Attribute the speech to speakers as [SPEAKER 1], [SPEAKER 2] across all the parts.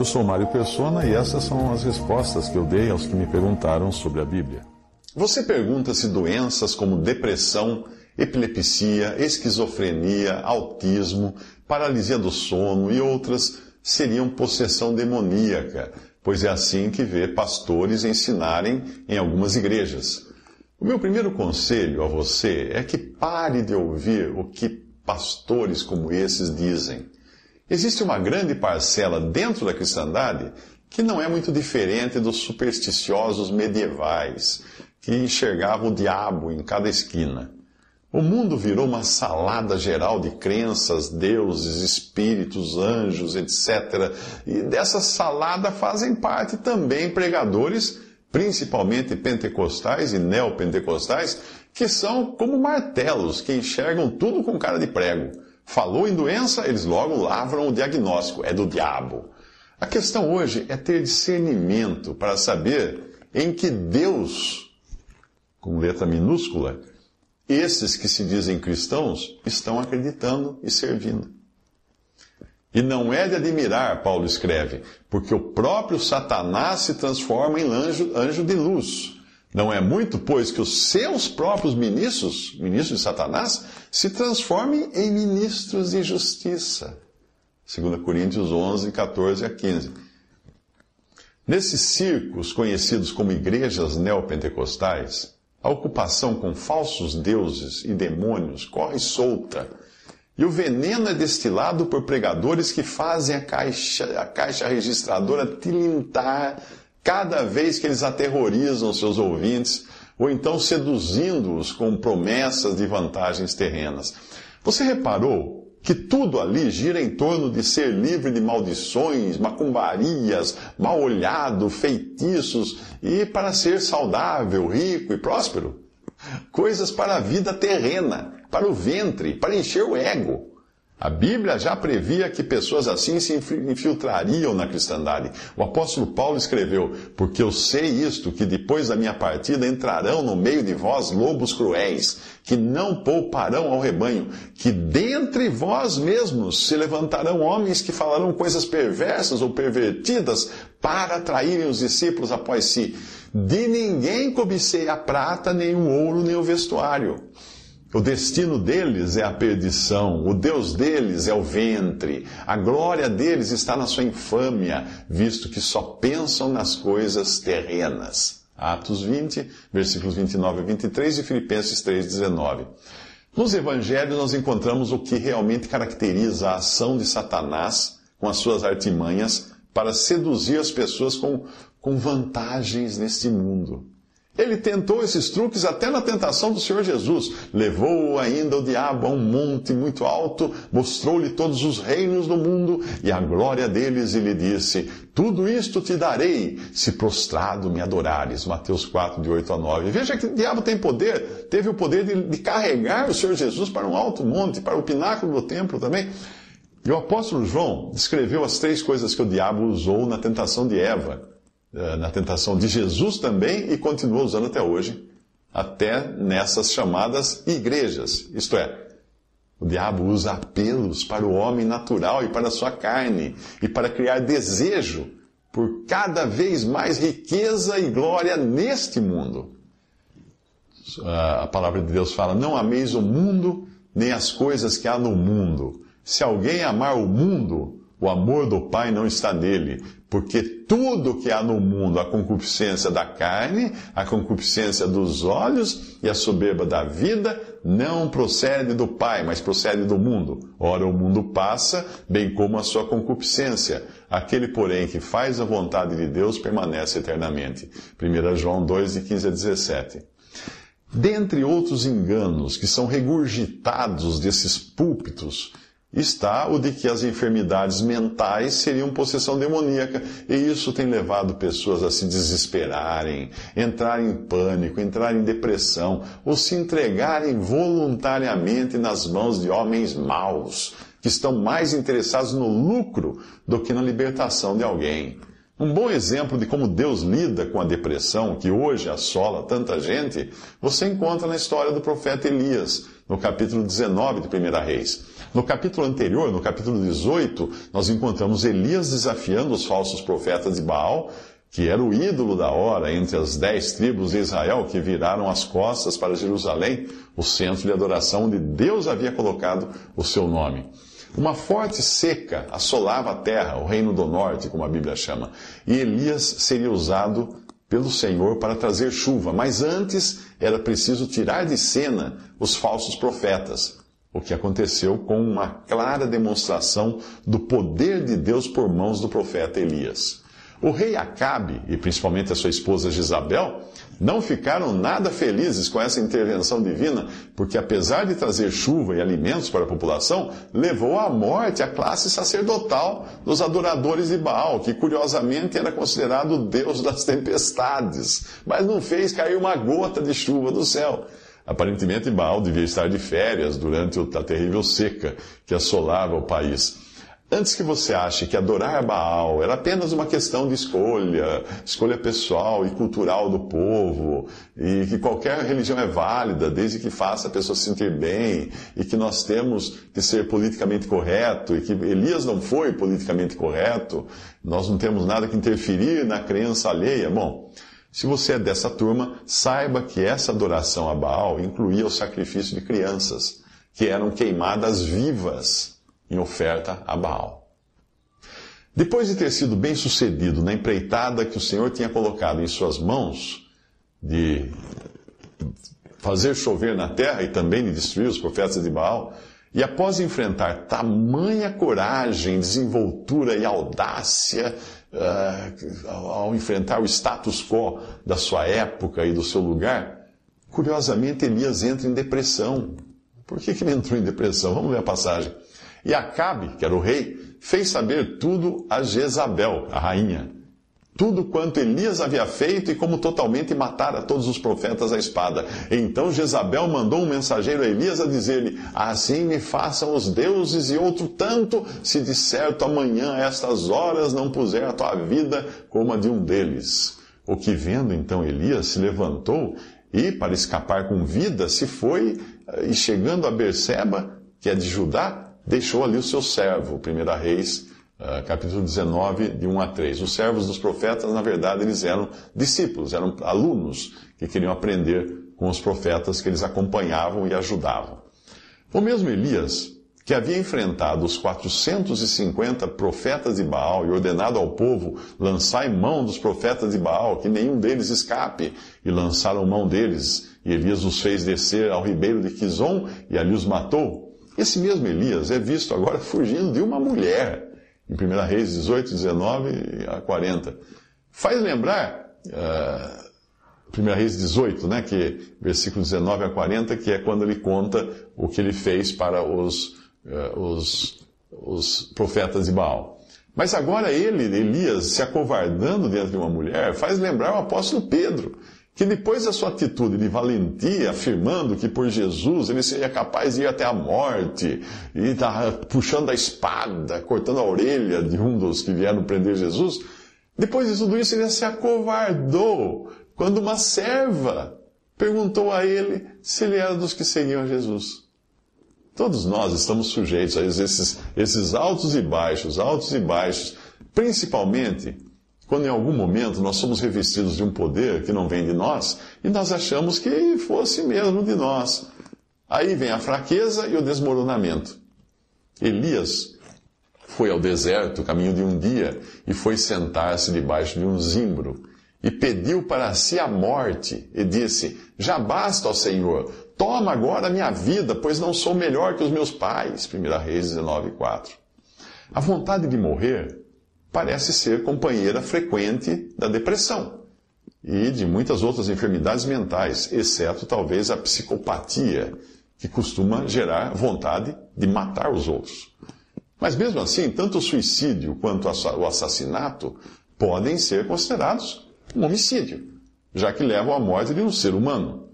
[SPEAKER 1] Eu sou Mário Persona e essas são as respostas que eu dei aos que me perguntaram sobre a Bíblia.
[SPEAKER 2] Você pergunta se doenças como depressão, epilepsia, esquizofrenia, autismo, paralisia do sono e outras seriam possessão demoníaca, pois é assim que vê pastores ensinarem em algumas igrejas. O meu primeiro conselho a você é que pare de ouvir o que pastores como esses dizem. Existe uma grande parcela dentro da cristandade que não é muito diferente dos supersticiosos medievais, que enxergavam o diabo em cada esquina. O mundo virou uma salada geral de crenças, deuses, espíritos, anjos, etc. E dessa salada fazem parte também pregadores, principalmente pentecostais e neopentecostais, que são como martelos, que enxergam tudo com cara de prego. Falou em doença, eles logo lavram o diagnóstico, é do diabo. A questão hoje é ter discernimento para saber em que Deus, com letra minúscula, esses que se dizem cristãos estão acreditando e servindo. E não é de admirar, Paulo escreve, porque o próprio Satanás se transforma em anjo, anjo de luz. Não é muito, pois, que os seus próprios ministros, ministros de Satanás, se transformem em ministros de justiça. 2 Coríntios 11, 14 a 15. Nesses circos conhecidos como igrejas neopentecostais, a ocupação com falsos deuses e demônios corre solta. E o veneno é destilado por pregadores que fazem a caixa, a caixa registradora tilintar cada vez que eles aterrorizam seus ouvintes, ou então seduzindo-os com promessas de vantagens terrenas. Você reparou que tudo ali gira em torno de ser livre de maldições, macumbarias, mal olhado, feitiços e para ser saudável, rico e próspero. Coisas para a vida terrena, para o ventre, para encher o ego. A Bíblia já previa que pessoas assim se infiltrariam na cristandade. O apóstolo Paulo escreveu: Porque eu sei isto, que depois da minha partida entrarão no meio de vós lobos cruéis, que não pouparão ao rebanho, que dentre vós mesmos se levantarão homens que falarão coisas perversas ou pervertidas para atraírem os discípulos após si. De ninguém cobicei a prata, nem o ouro, nem o vestuário. O destino deles é a perdição, o Deus deles é o ventre, a glória deles está na sua infâmia, visto que só pensam nas coisas terrenas. Atos 20, versículos 29 e 23 e Filipenses 3, 19. Nos evangelhos nós encontramos o que realmente caracteriza a ação de Satanás com as suas artimanhas para seduzir as pessoas com, com vantagens neste mundo. Ele tentou esses truques até na tentação do Senhor Jesus. Levou ainda o diabo a um monte muito alto, mostrou-lhe todos os reinos do mundo e a glória deles e lhe disse: Tudo isto te darei, se prostrado me adorares. Mateus 4, de 8 a 9. Veja que o diabo tem poder, teve o poder de, de carregar o Senhor Jesus para um alto monte, para o pináculo do templo também. E o apóstolo João descreveu as três coisas que o diabo usou na tentação de Eva. Eh, na tentação de Jesus também e continua usando até hoje, até nessas chamadas igrejas. Isto é, o diabo usa apelos para o homem natural e para a sua carne e para criar desejo por cada vez mais riqueza e glória neste mundo. A palavra de Deus fala: Não ameis o mundo, nem as coisas que há no mundo. Se alguém amar o mundo, o amor do Pai não está nele, porque tudo que há no mundo, a concupiscência da carne, a concupiscência dos olhos e a soberba da vida, não procede do Pai, mas procede do mundo. Ora, o mundo passa, bem como a sua concupiscência. Aquele, porém, que faz a vontade de Deus permanece eternamente. 1 João 2, de 15 a 17. Dentre outros enganos que são regurgitados desses púlpitos, está o de que as enfermidades mentais seriam possessão demoníaca. E isso tem levado pessoas a se desesperarem, entrar em pânico, entrar em depressão, ou se entregarem voluntariamente nas mãos de homens maus, que estão mais interessados no lucro do que na libertação de alguém. Um bom exemplo de como Deus lida com a depressão, que hoje assola tanta gente, você encontra na história do profeta Elias, no capítulo 19 de 1 Reis. No capítulo anterior, no capítulo 18, nós encontramos Elias desafiando os falsos profetas de Baal, que era o ídolo da hora entre as dez tribos de Israel que viraram as costas para Jerusalém, o centro de adoração onde Deus havia colocado o seu nome. Uma forte seca assolava a terra, o reino do norte, como a Bíblia chama, e Elias seria usado pelo Senhor para trazer chuva, mas antes era preciso tirar de cena os falsos profetas, o que aconteceu com uma clara demonstração do poder de Deus por mãos do profeta Elias. O rei Acabe, e principalmente a sua esposa Jezabel, não ficaram nada felizes com essa intervenção divina, porque apesar de trazer chuva e alimentos para a população, levou à morte a classe sacerdotal dos adoradores de Baal, que curiosamente era considerado o deus das tempestades, mas não fez cair uma gota de chuva do céu. Aparentemente, Baal devia estar de férias durante a terrível seca que assolava o país. Antes que você ache que adorar Baal era apenas uma questão de escolha, escolha pessoal e cultural do povo, e que qualquer religião é válida desde que faça a pessoa se sentir bem, e que nós temos que ser politicamente correto, e que Elias não foi politicamente correto, nós não temos nada que interferir na crença alheia. Bom, se você é dessa turma, saiba que essa adoração a Baal incluía o sacrifício de crianças, que eram queimadas vivas em oferta a Baal. Depois de ter sido bem sucedido na empreitada que o Senhor tinha colocado em suas mãos, de fazer chover na terra e também de destruir os profetas de Baal, e após enfrentar tamanha coragem, desenvoltura e audácia, uh, ao enfrentar o status quo da sua época e do seu lugar, curiosamente Elias entra em depressão. Por que, que ele entrou em depressão? Vamos ler a passagem. E Acabe, que era o rei, fez saber tudo a Jezabel, a rainha. Tudo quanto Elias havia feito e como totalmente matara todos os profetas à espada. Então Jezabel mandou um mensageiro a Elias a dizer-lhe: Assim me façam os deuses e outro tanto, se de certo amanhã a estas horas não puser a tua vida como a de um deles. O que vendo então Elias se levantou e, para escapar com vida, se foi e chegando a Berseba, que é de Judá, deixou ali o seu servo, 1 Reis, uh, capítulo 19, de 1 a 3. Os servos dos profetas, na verdade, eles eram discípulos, eram alunos que queriam aprender com os profetas que eles acompanhavam e ajudavam. O mesmo Elias, que havia enfrentado os 450 profetas de Baal e ordenado ao povo lançar em mão dos profetas de Baal, que nenhum deles escape, e lançaram mão deles, e Elias os fez descer ao ribeiro de Quizon e ali os matou. Esse mesmo Elias é visto agora fugindo de uma mulher, em 1 Reis 18, 19 a 40. Faz lembrar, uh, 1 Reis 18, né, que, versículo 19 a 40, que é quando ele conta o que ele fez para os, uh, os, os profetas de Baal. Mas agora ele, Elias, se acovardando diante de uma mulher, faz lembrar o apóstolo Pedro, que depois da sua atitude de valentia, afirmando que por Jesus ele seria capaz de ir até a morte, e tá puxando a espada, cortando a orelha de um dos que vieram prender Jesus, depois de tudo isso ele se acovardou quando uma serva perguntou a ele se ele era dos que seguiam Jesus. Todos nós estamos sujeitos a esses, esses altos e baixos, altos e baixos, principalmente quando em algum momento nós somos revestidos de um poder que não vem de nós e nós achamos que fosse mesmo de nós. Aí vem a fraqueza e o desmoronamento. Elias foi ao deserto, caminho de um dia, e foi sentar-se debaixo de um zimbro, e pediu para si a morte, e disse: Já basta, ó Senhor, toma agora a minha vida, pois não sou melhor que os meus pais. 1 Reis 19, 4. A vontade de morrer parece ser companheira frequente da depressão. e de muitas outras enfermidades mentais, exceto talvez a psicopatia, que costuma gerar vontade de matar os outros. Mas mesmo assim, tanto o suicídio quanto o assassinato podem ser considerados um homicídio, já que levam à morte de um ser humano.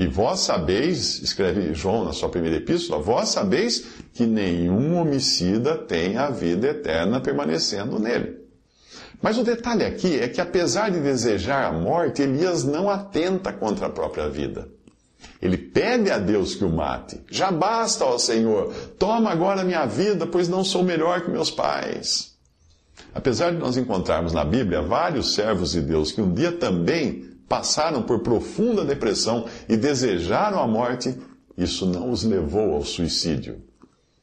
[SPEAKER 2] E vós sabeis, escreve João na sua primeira epístola, vós sabeis que nenhum homicida tem a vida eterna permanecendo nele. Mas o detalhe aqui é que, apesar de desejar a morte, Elias não atenta contra a própria vida. Ele pede a Deus que o mate. Já basta, ó Senhor, toma agora minha vida, pois não sou melhor que meus pais. Apesar de nós encontrarmos na Bíblia vários servos de Deus que um dia também passaram por profunda depressão e desejaram a morte, isso não os levou ao suicídio.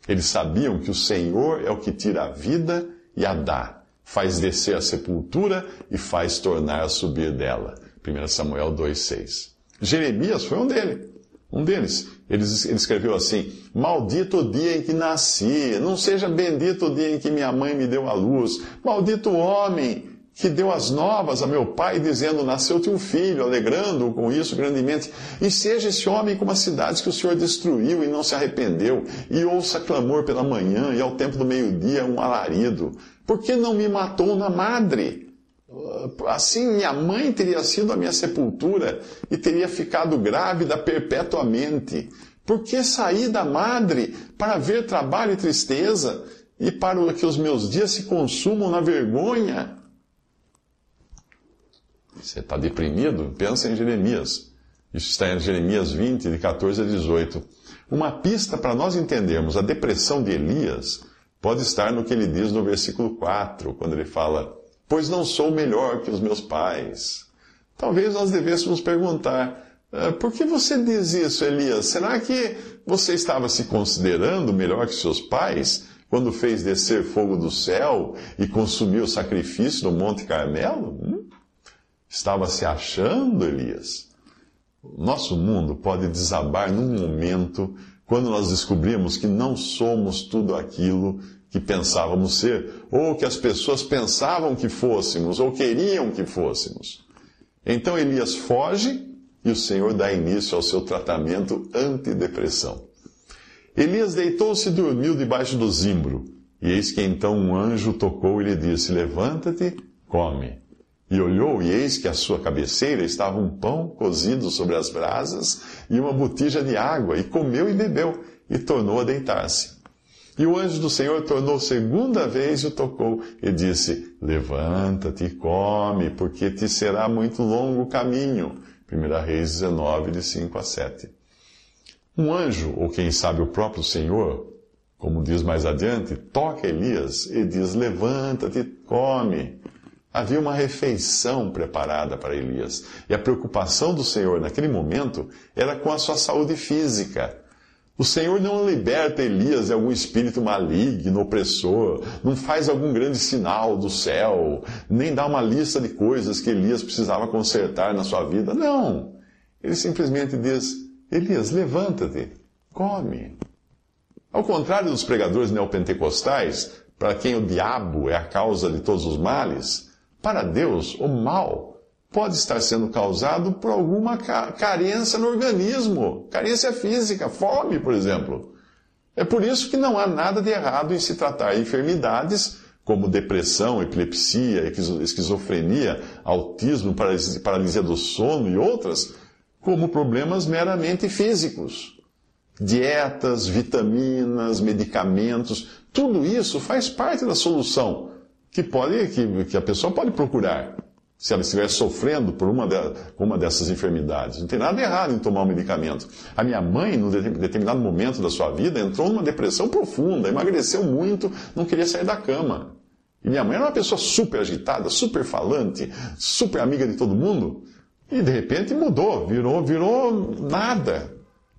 [SPEAKER 2] Eles sabiam que o Senhor é o que tira a vida e a dá, faz descer a sepultura e faz tornar a subir dela. 1 Samuel 2,6. Jeremias foi um deles. Um deles. Ele, ele escreveu assim: Maldito o dia em que nasci, não seja bendito o dia em que minha mãe me deu a luz. Maldito o homem que deu as novas a meu pai, dizendo: Nasceu-te um filho, alegrando-o com isso grandemente. E seja esse homem como as cidades que o Senhor destruiu e não se arrependeu, e ouça clamor pela manhã, e ao tempo do meio-dia um alarido. Por que não me matou na madre? Assim minha mãe teria sido a minha sepultura e teria ficado grávida perpetuamente. Por que saí da madre para ver trabalho e tristeza e para que os meus dias se consumam na vergonha? Você está deprimido? Pensa em Jeremias. Isso está em Jeremias 20, de 14 a 18. Uma pista para nós entendermos a depressão de Elias pode estar no que ele diz no versículo 4, quando ele fala: Pois não sou melhor que os meus pais. Talvez nós devêssemos perguntar: ah, por que você diz isso, Elias? Será que você estava se considerando melhor que seus pais quando fez descer fogo do céu e consumiu o sacrifício no Monte Carmelo? Hum? Estava se achando, Elias? Nosso mundo pode desabar num momento quando nós descobrimos que não somos tudo aquilo que pensávamos ser, ou que as pessoas pensavam que fôssemos, ou queriam que fôssemos. Então Elias foge e o Senhor dá início ao seu tratamento antidepressão. Elias deitou-se e dormiu debaixo do zimbro, e eis que então um anjo tocou e lhe disse: Levanta-te, come. E olhou, e eis que à sua cabeceira estava um pão cozido sobre as brasas e uma botija de água, e comeu e bebeu, e tornou a deitar-se. E o anjo do Senhor tornou segunda vez e o tocou, e disse: Levanta-te e come, porque te será muito longo o caminho. 1 Reis 19, de 5 a 7. Um anjo, ou quem sabe o próprio Senhor, como diz mais adiante, toca Elias e diz: Levanta-te e come. Havia uma refeição preparada para Elias. E a preocupação do Senhor naquele momento era com a sua saúde física. O Senhor não liberta Elias de algum espírito maligno, opressor, não faz algum grande sinal do céu, nem dá uma lista de coisas que Elias precisava consertar na sua vida. Não. Ele simplesmente diz: Elias, levanta-te, come. Ao contrário dos pregadores neopentecostais, para quem o diabo é a causa de todos os males, para Deus, o mal pode estar sendo causado por alguma carência no organismo, carência física, fome, por exemplo. É por isso que não há nada de errado em se tratar enfermidades como depressão, epilepsia, esquizofrenia, autismo, paralisia do sono e outras, como problemas meramente físicos. Dietas, vitaminas, medicamentos, tudo isso faz parte da solução que, pode, que, que a pessoa pode procurar se ela estiver sofrendo por uma, de, uma dessas enfermidades. Não tem nada errado em tomar um medicamento. A minha mãe, num determinado momento da sua vida, entrou numa depressão profunda, emagreceu muito, não queria sair da cama. E minha mãe era uma pessoa super agitada, super falante, super amiga de todo mundo. E de repente mudou, virou, virou nada.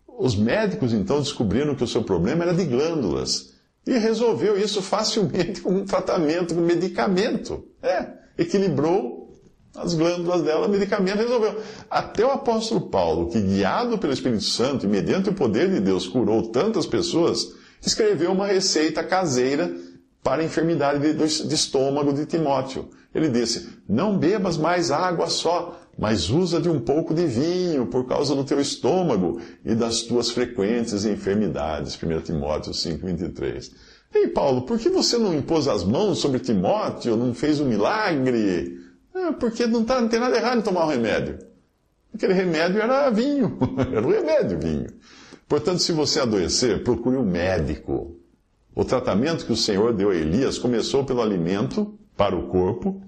[SPEAKER 2] Os médicos então descobriram que o seu problema era de glândulas. E resolveu isso facilmente com um tratamento, com medicamento. É, equilibrou as glândulas dela, medicamento resolveu. Até o apóstolo Paulo, que guiado pelo Espírito Santo e mediante o poder de Deus curou tantas pessoas, escreveu uma receita caseira para a enfermidade de estômago de Timóteo. Ele disse: Não bebas mais água só, mas usa de um pouco de vinho por causa do teu estômago e das tuas frequentes enfermidades. 1 Timóteo 5,23. Ei, Paulo, por que você não impôs as mãos sobre Timóteo, não fez um milagre? Ah, porque não, tá, não tem nada errado em tomar um remédio. Aquele remédio era vinho, era o remédio vinho. Portanto, se você adoecer, procure um médico. O tratamento que o Senhor deu a Elias começou pelo alimento para o corpo,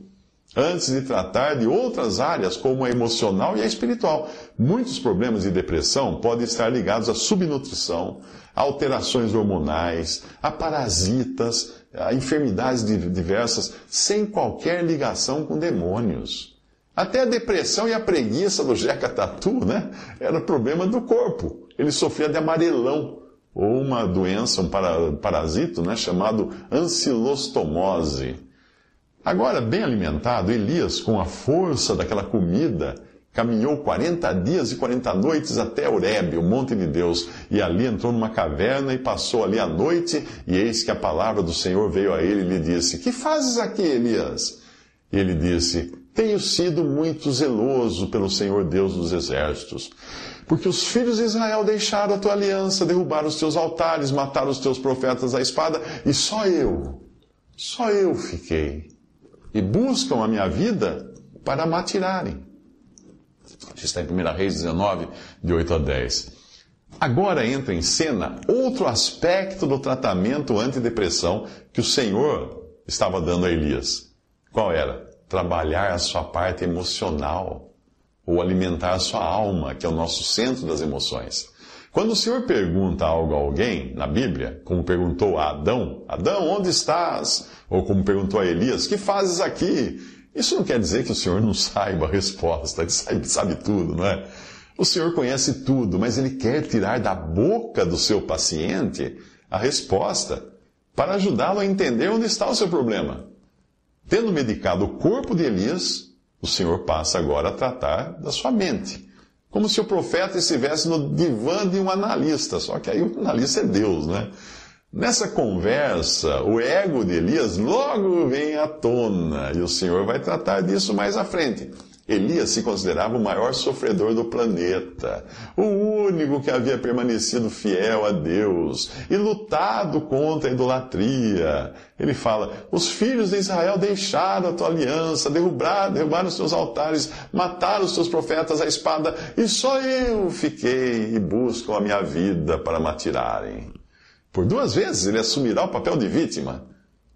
[SPEAKER 2] antes de tratar de outras áreas como a emocional e a espiritual. Muitos problemas de depressão podem estar ligados à subnutrição, a alterações hormonais, a parasitas, a enfermidades diversas, sem qualquer ligação com demônios. Até a depressão e a preguiça do Jeca Tatu, né? Era problema do corpo. Ele sofria de amarelão, ou uma doença, um parasito, né? Chamado ancilostomose. Agora, bem alimentado, Elias, com a força daquela comida, caminhou 40 dias e 40 noites até Horebe, o monte de Deus, e ali entrou numa caverna e passou ali a noite, e eis que a palavra do Senhor veio a ele e lhe disse: Que fazes aqui, Elias? E ele disse: Tenho sido muito zeloso pelo Senhor Deus dos exércitos, porque os filhos de Israel deixaram a tua aliança, derrubaram os teus altares, mataram os teus profetas à espada, e só eu, só eu fiquei, e buscam a minha vida para matirarem. Isso está em 1 Reis 19, de 8 a 10. Agora entra em cena outro aspecto do tratamento antidepressão que o Senhor estava dando a Elias. Qual era? Trabalhar a sua parte emocional, ou alimentar a sua alma, que é o nosso centro das emoções. Quando o Senhor pergunta algo a alguém, na Bíblia, como perguntou a Adão, Adão, onde estás? Ou como perguntou a Elias, que fazes aqui? Isso não quer dizer que o Senhor não saiba a resposta, ele sabe, sabe tudo, não é? O Senhor conhece tudo, mas ele quer tirar da boca do seu paciente a resposta para ajudá-lo a entender onde está o seu problema. Tendo medicado o corpo de Elias, o Senhor passa agora a tratar da sua mente. Como se o profeta estivesse no divã de um analista, só que aí o analista é Deus, né? Nessa conversa, o ego de Elias logo vem à tona, e o Senhor vai tratar disso mais à frente. Elias se considerava o maior sofredor do planeta, o único que havia permanecido fiel a Deus e lutado contra a idolatria. Ele fala: Os filhos de Israel deixaram a tua aliança, derrubaram, derrubaram os teus altares, mataram os teus profetas à espada, e só eu fiquei e buscam a minha vida para me atirarem. Por duas vezes ele assumirá o papel de vítima.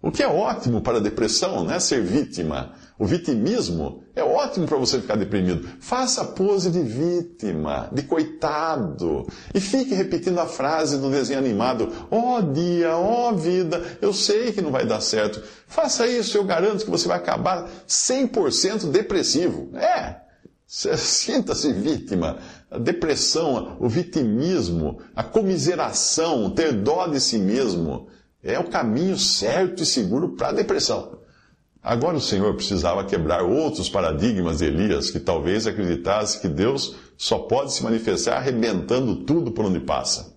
[SPEAKER 2] O que é ótimo para a depressão, né? Ser vítima. O vitimismo é ótimo para você ficar deprimido. Faça a pose de vítima, de coitado. E fique repetindo a frase do desenho animado: Ó oh, dia, ó oh, vida, eu sei que não vai dar certo. Faça isso, eu garanto que você vai acabar 100% depressivo. É, Sinta-se vítima. A depressão, o vitimismo, a comiseração, ter dó de si mesmo, é o caminho certo e seguro para a depressão. Agora o Senhor precisava quebrar outros paradigmas de Elias, que talvez acreditasse que Deus só pode se manifestar arrebentando tudo por onde passa.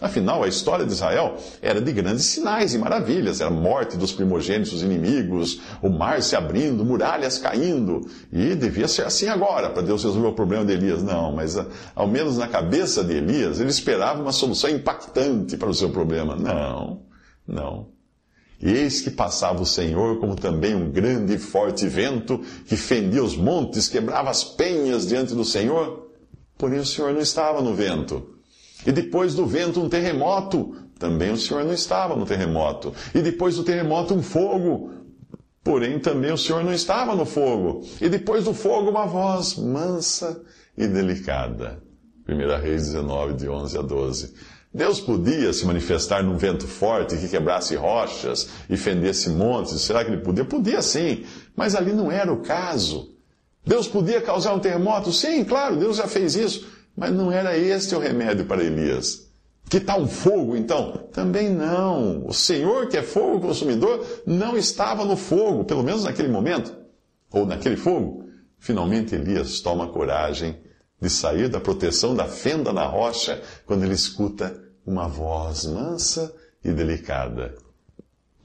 [SPEAKER 2] Afinal, a história de Israel era de grandes sinais e maravilhas. Era a morte dos primogênitos inimigos, o mar se abrindo, muralhas caindo. E devia ser assim agora, para Deus resolver o problema de Elias. Não, mas ah, ao menos na cabeça de Elias, ele esperava uma solução impactante para o seu problema. Não, não. E eis que passava o Senhor como também um grande e forte vento que fendia os montes, quebrava as penhas diante do Senhor. Porém o Senhor não estava no vento. E depois do vento, um terremoto. Também o Senhor não estava no terremoto. E depois do terremoto, um fogo. Porém, também o Senhor não estava no fogo. E depois do fogo, uma voz mansa e delicada. 1 Reis 19, de 11 a 12. Deus podia se manifestar num vento forte que quebrasse rochas e fendesse montes. Será que ele podia? Podia sim, mas ali não era o caso. Deus podia causar um terremoto? Sim, claro, Deus já fez isso. Mas não era este o remédio para Elias. Que tal um fogo, então? Também não. O Senhor, que é fogo consumidor, não estava no fogo, pelo menos naquele momento, ou naquele fogo. Finalmente, Elias toma coragem de sair da proteção da fenda na rocha quando ele escuta uma voz mansa e delicada.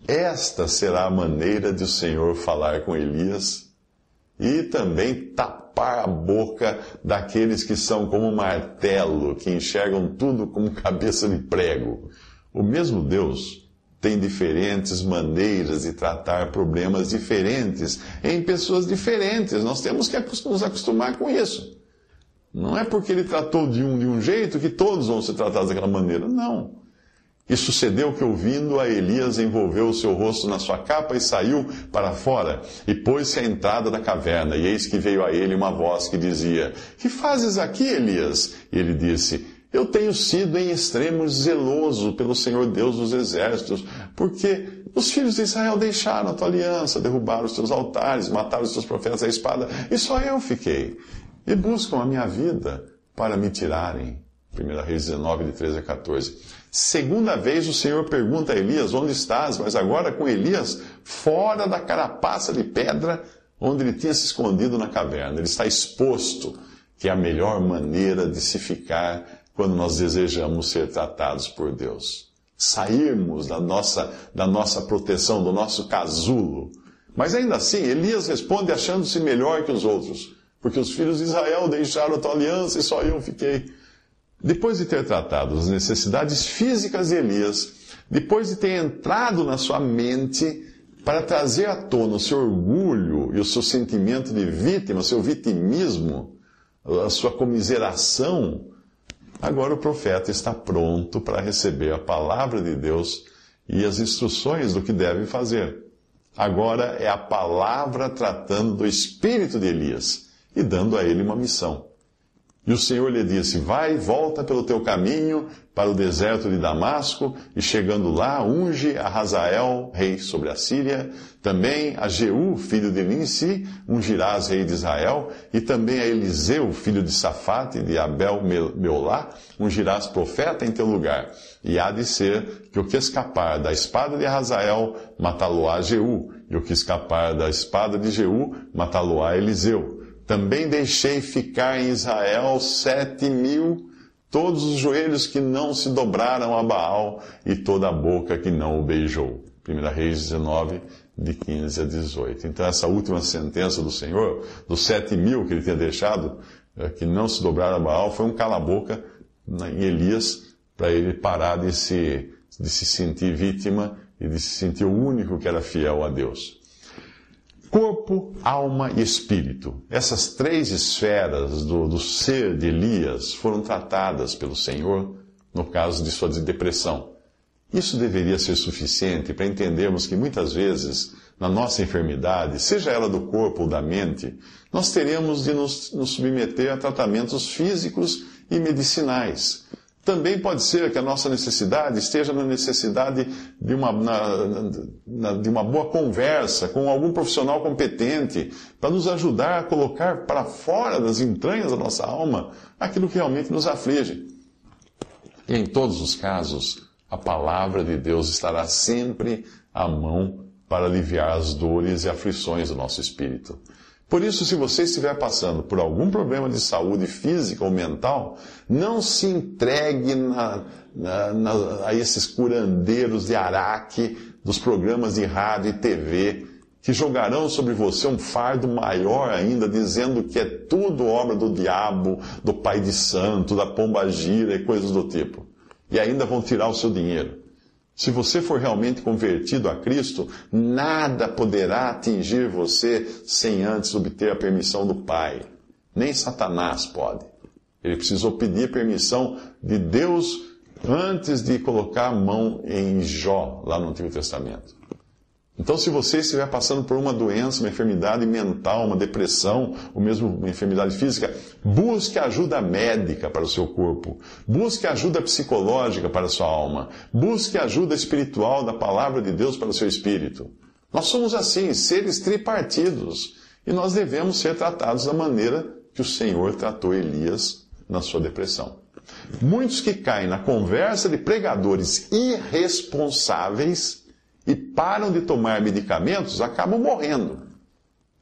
[SPEAKER 2] Esta será a maneira de o Senhor falar com Elias e também tapar a boca daqueles que são como martelo, que enxergam tudo como cabeça de prego. O mesmo Deus tem diferentes maneiras de tratar problemas diferentes em pessoas diferentes. Nós temos que nos acostumar com isso. Não é porque ele tratou de um de um jeito que todos vão ser tratados daquela maneira. Não. E sucedeu que, ouvindo a Elias, envolveu o seu rosto na sua capa e saiu para fora, e pôs-se à entrada da caverna. E eis que veio a ele uma voz que dizia: Que fazes aqui, Elias? E ele disse: Eu tenho sido em extremo zeloso pelo Senhor Deus dos exércitos, porque os filhos de Israel deixaram a tua aliança, derrubaram os teus altares, mataram os teus profetas à espada, e só eu fiquei. E buscam a minha vida para me tirarem. 1 Reis 19, de 13 a 14. Segunda vez o Senhor pergunta a Elias: Onde estás? Mas agora com Elias fora da carapaça de pedra onde ele tinha se escondido na caverna. Ele está exposto, que é a melhor maneira de se ficar quando nós desejamos ser tratados por Deus. Sairmos da nossa, da nossa proteção, do nosso casulo. Mas ainda assim, Elias responde achando-se melhor que os outros, porque os filhos de Israel deixaram a tua aliança e só eu fiquei. Depois de ter tratado as necessidades físicas de Elias, depois de ter entrado na sua mente para trazer à tona o seu orgulho e o seu sentimento de vítima, o seu vitimismo, a sua comiseração, agora o profeta está pronto para receber a palavra de Deus e as instruções do que deve fazer. Agora é a palavra tratando do espírito de Elias e dando a ele uma missão. E o Senhor lhe disse: Vai, volta pelo teu caminho para o deserto de Damasco, e chegando lá, unge a Hazael, rei sobre a Síria, também a Jeú, filho de Ninsi, ungirás rei de Israel, e também a Eliseu, filho de Safate, de Abel Meolá, ungirás profeta em teu lugar. E há de ser que o que escapar da espada de Hazael, matá-lo-á Jeú, e o que escapar da espada de Jeú, matá-lo-á Eliseu. Também deixei ficar em Israel sete mil, todos os joelhos que não se dobraram a Baal e toda a boca que não o beijou. 1 Reis 19, de 15 a 18. Então, essa última sentença do Senhor, dos sete mil que ele tinha deixado, eh, que não se dobraram a Baal, foi um cala-boca em Elias, para ele parar de se, de se sentir vítima e de se sentir o único que era fiel a Deus. Corpo, alma e espírito. Essas três esferas do, do ser de Elias foram tratadas pelo Senhor no caso de sua depressão. Isso deveria ser suficiente para entendermos que muitas vezes, na nossa enfermidade, seja ela do corpo ou da mente, nós teremos de nos, nos submeter a tratamentos físicos e medicinais também pode ser que a nossa necessidade esteja na necessidade de uma, na, na, de uma boa conversa com algum profissional competente para nos ajudar a colocar para fora das entranhas da nossa alma aquilo que realmente nos aflige. E em todos os casos, a palavra de Deus estará sempre à mão para aliviar as dores e aflições do nosso espírito. Por isso, se você estiver passando por algum problema de saúde física ou mental, não se entregue na, na, na, a esses curandeiros de araque dos programas de rádio e TV que jogarão sobre você um fardo maior ainda, dizendo que é tudo obra do diabo, do pai de santo, da pomba gira e coisas do tipo. E ainda vão tirar o seu dinheiro. Se você for realmente convertido a Cristo, nada poderá atingir você sem antes obter a permissão do Pai. Nem Satanás pode. Ele precisou pedir permissão de Deus antes de colocar a mão em Jó, lá no Antigo Testamento. Então, se você estiver passando por uma doença, uma enfermidade mental, uma depressão, ou mesmo uma enfermidade física, busque ajuda médica para o seu corpo. Busque ajuda psicológica para a sua alma. Busque ajuda espiritual da palavra de Deus para o seu espírito. Nós somos assim, seres tripartidos, e nós devemos ser tratados da maneira que o Senhor tratou Elias na sua depressão. Muitos que caem na conversa de pregadores irresponsáveis e param de tomar medicamentos, acabam morrendo.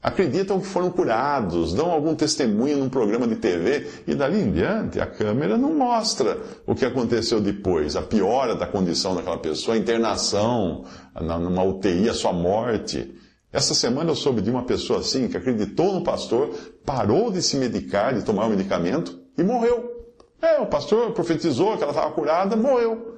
[SPEAKER 2] acreditam que foram curados, dão algum testemunho num programa de TV e dali em diante a câmera não mostra o que aconteceu depois, a piora da condição daquela pessoa, a internação numa UTI, a sua morte. Essa semana eu soube de uma pessoa assim que acreditou no pastor, parou de se medicar, de tomar o medicamento e morreu. É, o pastor profetizou que ela estava curada, morreu.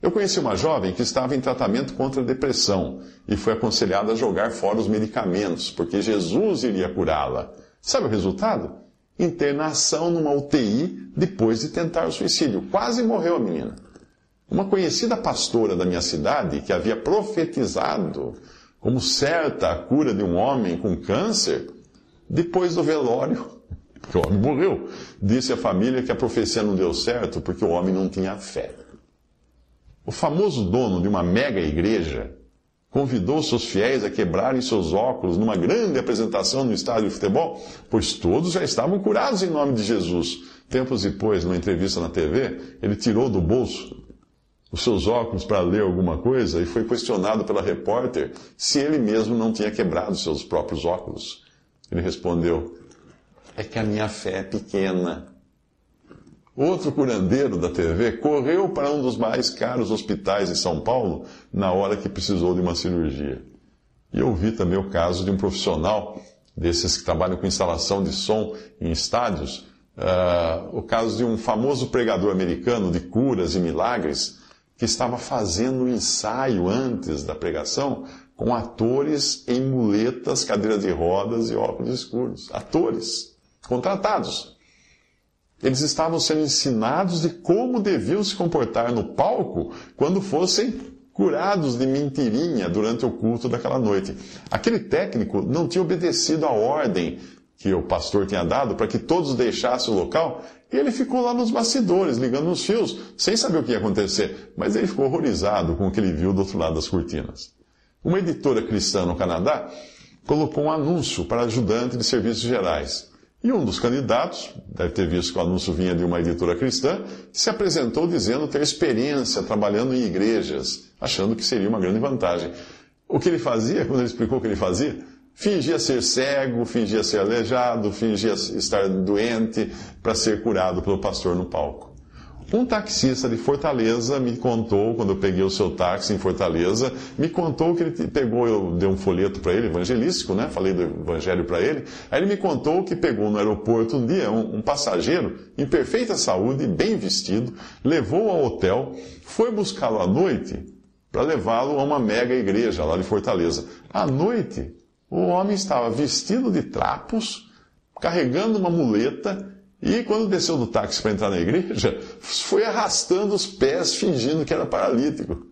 [SPEAKER 2] Eu conheci uma jovem que estava em tratamento contra a depressão e foi aconselhada a jogar fora os medicamentos, porque Jesus iria curá-la. Sabe o resultado? Internação numa UTI depois de tentar o suicídio. Quase morreu a menina. Uma conhecida pastora da minha cidade, que havia profetizado como certa a cura de um homem com câncer, depois do velório, porque o homem morreu, disse à família que a profecia não deu certo porque o homem não tinha fé. O famoso dono de uma mega igreja convidou seus fiéis a quebrarem seus óculos numa grande apresentação no estádio de futebol, pois todos já estavam curados em nome de Jesus. Tempos depois, numa entrevista na TV, ele tirou do bolso os seus óculos para ler alguma coisa e foi questionado pela repórter se ele mesmo não tinha quebrado seus próprios óculos. Ele respondeu: É que a minha fé é pequena. Outro curandeiro da TV correu para um dos mais caros hospitais de São Paulo na hora que precisou de uma cirurgia. E eu vi também o caso de um profissional desses que trabalham com instalação de som em estádios, uh, o caso de um famoso pregador americano de curas e milagres que estava fazendo um ensaio antes da pregação com atores em muletas, cadeiras de rodas e óculos escuros. Atores contratados. Eles estavam sendo ensinados de como deviam se comportar no palco quando fossem curados de mentirinha durante o culto daquela noite. Aquele técnico não tinha obedecido a ordem que o pastor tinha dado para que todos deixassem o local, e ele ficou lá nos bastidores, ligando nos fios, sem saber o que ia acontecer, mas ele ficou horrorizado com o que ele viu do outro lado das cortinas. Uma editora cristã no Canadá colocou um anúncio para ajudante de serviços gerais. E um dos candidatos, deve ter visto que o anúncio vinha de uma editora cristã, se apresentou dizendo ter experiência trabalhando em igrejas, achando que seria uma grande vantagem. O que ele fazia, quando ele explicou o que ele fazia, fingia ser cego, fingia ser aleijado, fingia estar doente para ser curado pelo pastor no palco. Um taxista de Fortaleza me contou, quando eu peguei o seu táxi em Fortaleza, me contou que ele pegou, eu dei um folheto para ele, evangelístico, né? Falei do evangelho para ele. Aí ele me contou que pegou no aeroporto um dia um, um passageiro em perfeita saúde, bem vestido, levou ao hotel, foi buscá-lo à noite para levá-lo a uma mega igreja lá de Fortaleza. À noite, o homem estava vestido de trapos, carregando uma muleta e quando desceu do táxi para entrar na igreja, foi arrastando os pés, fingindo que era paralítico.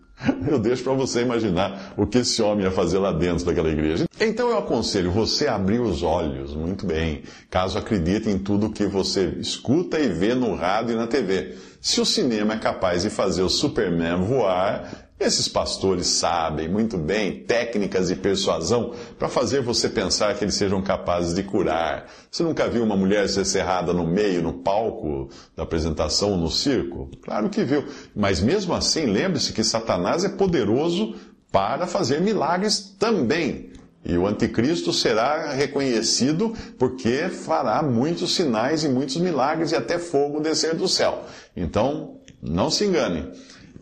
[SPEAKER 2] Eu deixo para você imaginar o que esse homem ia fazer lá dentro daquela igreja. Então eu aconselho você a abrir os olhos, muito bem, caso acredite em tudo que você escuta e vê no rádio e na TV. Se o cinema é capaz de fazer o Superman voar, esses pastores sabem muito bem técnicas de persuasão para fazer você pensar que eles sejam capazes de curar. Você nunca viu uma mulher ser cerrada no meio, no palco da apresentação, no circo? Claro que viu. Mas mesmo assim, lembre-se que Satanás é poderoso para fazer milagres também. E o anticristo será reconhecido porque fará muitos sinais e muitos milagres e até fogo descer do céu. Então, não se engane.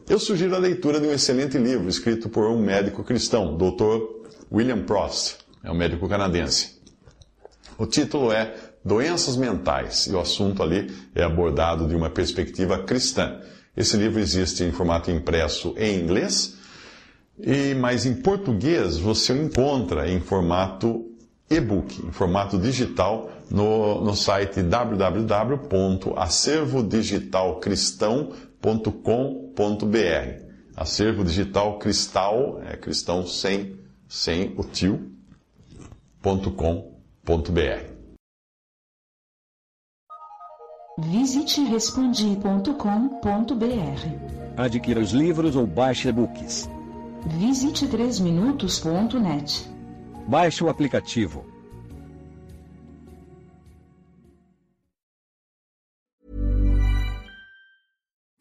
[SPEAKER 2] Eu sugiro a leitura de um excelente livro escrito por um médico cristão, Dr. William Prost, é um médico canadense. O título é Doenças Mentais e o assunto ali é abordado de uma perspectiva cristã. Esse livro existe em formato impresso em inglês, e mas em português você o encontra em formato e-book, em formato digital, no, no site www.acervodigitalcristão.com cristão.com.br. Acervo digital cristal, é cristão sem, sem o tio, .com.br.
[SPEAKER 3] Visite respondi.com.br.
[SPEAKER 4] Adquira os livros ou baixe e-books.
[SPEAKER 3] Visite 3minutos.net.
[SPEAKER 4] Baixe o aplicativo